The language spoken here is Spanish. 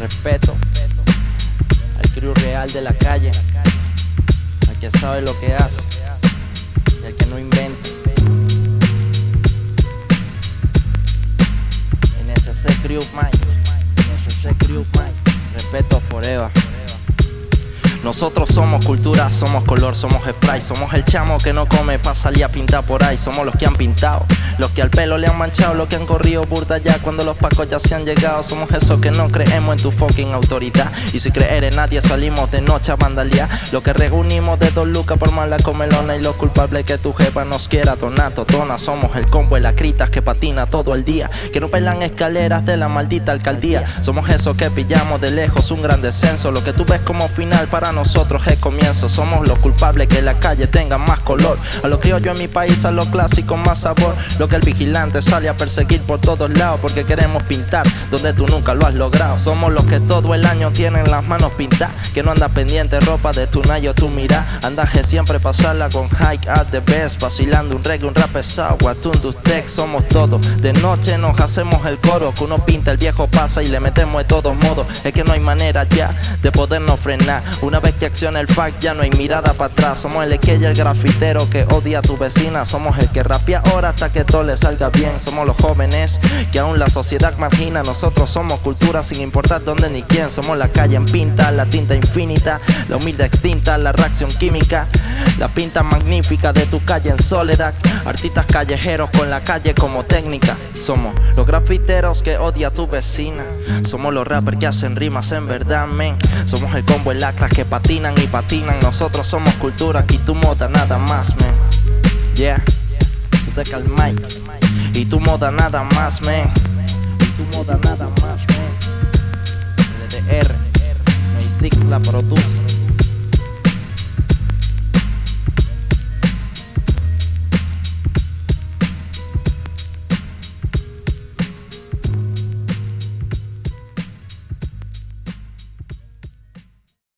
Respeto al crew real de la calle, al que sabe lo que hace y al que no inventa. NSC Crew Mike, NSC Crew Mike. Nosotros somos cultura, somos color, somos spray, somos el chamo que no come pa' salir a pintar por ahí, somos los que han pintado, los que al pelo le han manchado, los que han corrido burda ya cuando los pacos ya se han llegado, somos esos que no creemos en tu fucking autoridad, y si creer en nadie salimos de noche a vandalía, lo que reunimos de dos lucas por mala comelona y los culpables que tu jefa nos quiera, tonato, tona, somos el combo de la critas que patina todo el día, que no pelan escaleras de la maldita alcaldía, somos esos que pillamos de lejos un gran descenso, lo que tú ves como final para nosotros es comienzo. Somos los culpables que la calle tenga más color. A lo yo en mi país, a lo clásico más sabor. Lo que el vigilante sale a perseguir por todos lados porque queremos pintar donde tú nunca lo has logrado. Somos los que todo el año tienen las manos pintadas. Que no anda pendiente ropa de tu nayo, tu mira. Andaje siempre pasarla con hike at the best. Vacilando un reggae, un rap pesado. Watun tech, somos todos. De noche nos hacemos el coro. Que uno pinta, el viejo pasa y le metemos de todos modos. Es que no hay manera ya de podernos frenar. Una vez que acciona el fact ya no hay mirada para atrás. Somos el que el grafitero que odia a tu vecina. Somos el que rapia ahora hasta que todo le salga bien. Somos los jóvenes que aún la sociedad margina. Nosotros somos cultura sin importar dónde ni quién. Somos la calle en pinta, la tinta infinita, la humilde extinta, la reacción química, la pinta magnífica de tu calle en soledad. Artistas callejeros con la calle como técnica. Somos los grafiteros que odia a tu vecina. Somos los rappers que hacen rimas en verdad, men. Somos el combo en lacras que patinan y patinan. Nosotros somos cultura, aquí tu moda nada más, man. Yeah, te Mike. Y tu moda nada más, man. Y tu moda nada más, man. LDR, hay Six la produce.